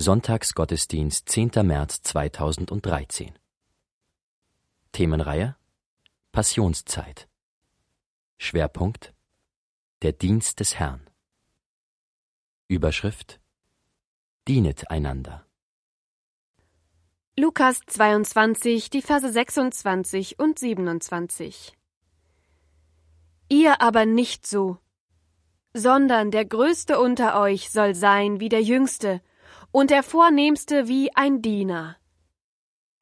Sonntagsgottesdienst 10. März 2013 Themenreihe Passionszeit. Schwerpunkt Der Dienst des Herrn. Überschrift Dienet einander. Lukas 22, die Verse 26 und 27 Ihr aber nicht so, sondern der Größte unter euch soll sein wie der Jüngste, und der Vornehmste wie ein Diener.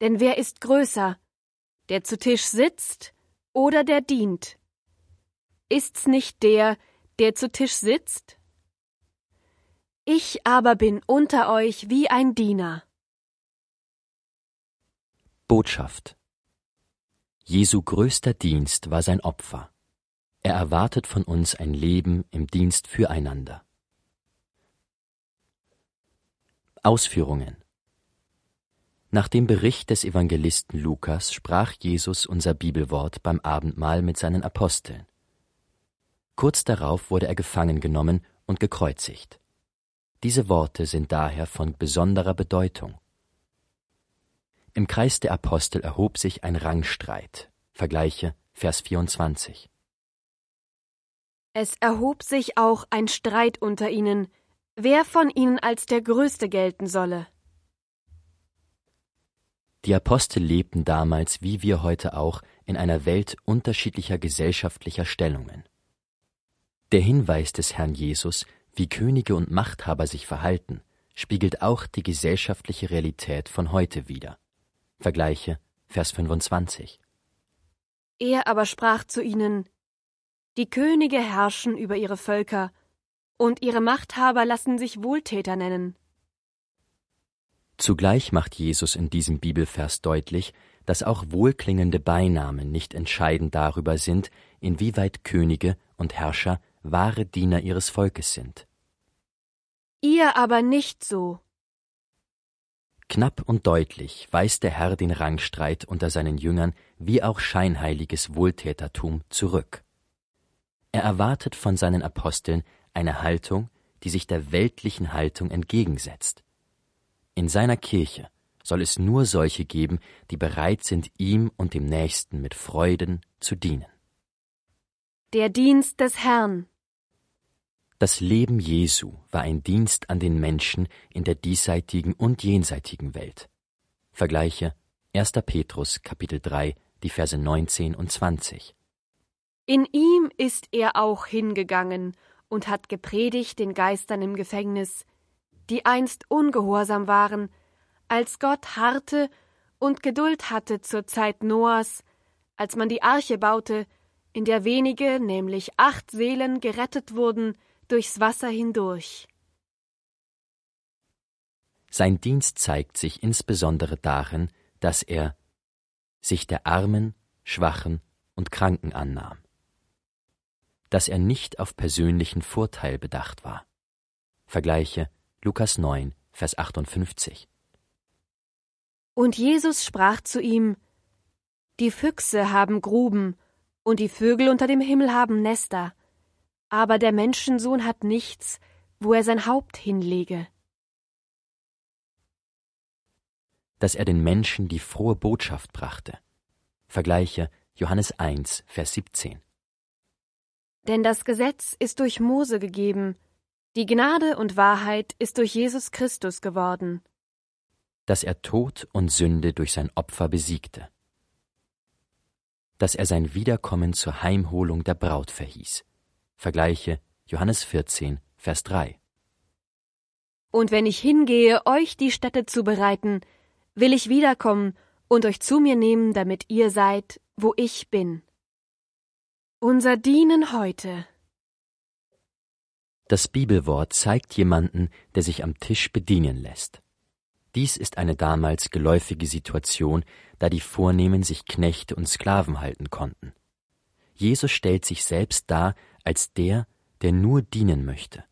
Denn wer ist größer, der zu Tisch sitzt oder der dient? Ist's nicht der, der zu Tisch sitzt? Ich aber bin unter euch wie ein Diener. Botschaft Jesu größter Dienst war sein Opfer. Er erwartet von uns ein Leben im Dienst füreinander. Ausführungen Nach dem Bericht des Evangelisten Lukas sprach Jesus unser Bibelwort beim Abendmahl mit seinen Aposteln. Kurz darauf wurde er gefangen genommen und gekreuzigt. Diese Worte sind daher von besonderer Bedeutung. Im Kreis der Apostel erhob sich ein Rangstreit. Vergleiche Vers 24. Es erhob sich auch ein Streit unter ihnen, wer von ihnen als der Größte gelten solle. Die Apostel lebten damals, wie wir heute auch, in einer Welt unterschiedlicher gesellschaftlicher Stellungen. Der Hinweis des Herrn Jesus, wie Könige und Machthaber sich verhalten, spiegelt auch die gesellschaftliche Realität von heute wider. Vergleiche Vers 25. Er aber sprach zu ihnen, die Könige herrschen über ihre Völker, und ihre Machthaber lassen sich Wohltäter nennen. Zugleich macht Jesus in diesem Bibelvers deutlich, dass auch wohlklingende Beinamen nicht entscheidend darüber sind, inwieweit Könige und Herrscher wahre Diener ihres Volkes sind. Ihr aber nicht so. Knapp und deutlich weist der Herr den Rangstreit unter seinen Jüngern wie auch scheinheiliges Wohltätertum zurück. Er erwartet von seinen Aposteln eine Haltung, die sich der weltlichen Haltung entgegensetzt. In seiner Kirche soll es nur solche geben, die bereit sind, ihm und dem Nächsten mit Freuden zu dienen. Der Dienst des Herrn. Das Leben Jesu war ein Dienst an den Menschen in der diesseitigen und jenseitigen Welt. Vergleiche 1. Petrus Kapitel 3, die Verse 19 und 20. In ihm ist er auch hingegangen und hat gepredigt den Geistern im Gefängnis, die einst ungehorsam waren, als Gott harrte und Geduld hatte zur Zeit Noahs, als man die Arche baute, in der wenige, nämlich acht Seelen, gerettet wurden durchs Wasser hindurch. Sein Dienst zeigt sich insbesondere darin, dass er sich der Armen, Schwachen und Kranken annahm dass er nicht auf persönlichen Vorteil bedacht war. Vergleiche Lukas 9, Vers 58. Und Jesus sprach zu ihm, Die Füchse haben Gruben, und die Vögel unter dem Himmel haben Nester, aber der Menschensohn hat nichts, wo er sein Haupt hinlege. Dass er den Menschen die frohe Botschaft brachte. Vergleiche Johannes 1, Vers 17. Denn das Gesetz ist durch Mose gegeben, die Gnade und Wahrheit ist durch Jesus Christus geworden. Dass er Tod und Sünde durch sein Opfer besiegte. Dass er sein Wiederkommen zur Heimholung der Braut verhieß. Vergleiche Johannes 14, Vers 3. Und wenn ich hingehe, euch die Stätte zu bereiten, will ich wiederkommen und euch zu mir nehmen, damit ihr seid, wo ich bin. Unser Dienen heute. Das Bibelwort zeigt jemanden, der sich am Tisch bedienen lässt. Dies ist eine damals geläufige Situation, da die Vornehmen sich Knechte und Sklaven halten konnten. Jesus stellt sich selbst dar als der, der nur dienen möchte.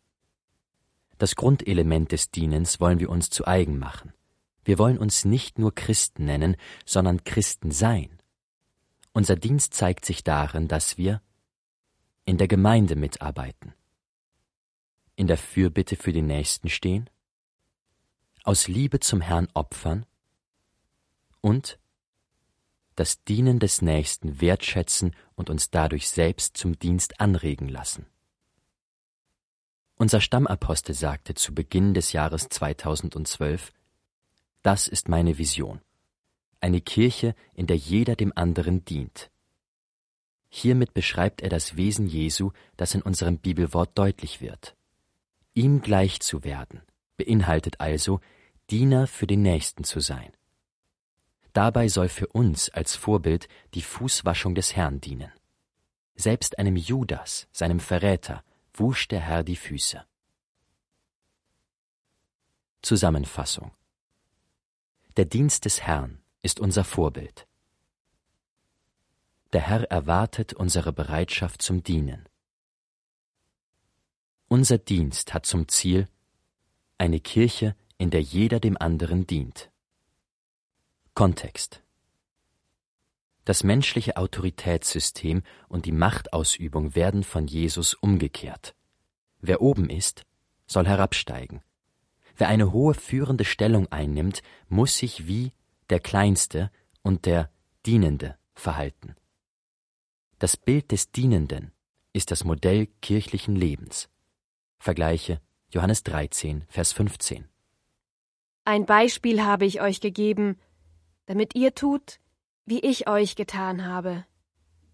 Das Grundelement des Dienens wollen wir uns zu eigen machen. Wir wollen uns nicht nur Christen nennen, sondern Christen sein. Unser Dienst zeigt sich darin, dass wir in der Gemeinde mitarbeiten, in der Fürbitte für den Nächsten stehen, aus Liebe zum Herrn opfern und das Dienen des Nächsten wertschätzen und uns dadurch selbst zum Dienst anregen lassen. Unser Stammapostel sagte zu Beginn des Jahres 2012, das ist meine Vision. Eine Kirche, in der jeder dem anderen dient. Hiermit beschreibt er das Wesen Jesu, das in unserem Bibelwort deutlich wird. Ihm gleich zu werden, beinhaltet also, Diener für den Nächsten zu sein. Dabei soll für uns als Vorbild die Fußwaschung des Herrn dienen. Selbst einem Judas, seinem Verräter, wusch der Herr die Füße. Zusammenfassung Der Dienst des Herrn ist unser Vorbild. Der Herr erwartet unsere Bereitschaft zum Dienen. Unser Dienst hat zum Ziel eine Kirche, in der jeder dem anderen dient. Kontext Das menschliche Autoritätssystem und die Machtausübung werden von Jesus umgekehrt. Wer oben ist, soll herabsteigen. Wer eine hohe führende Stellung einnimmt, muss sich wie der Kleinste und der Dienende verhalten. Das Bild des Dienenden ist das Modell kirchlichen Lebens. Vergleiche Johannes 13, Vers 15. Ein Beispiel habe ich euch gegeben, damit ihr tut, wie ich euch getan habe.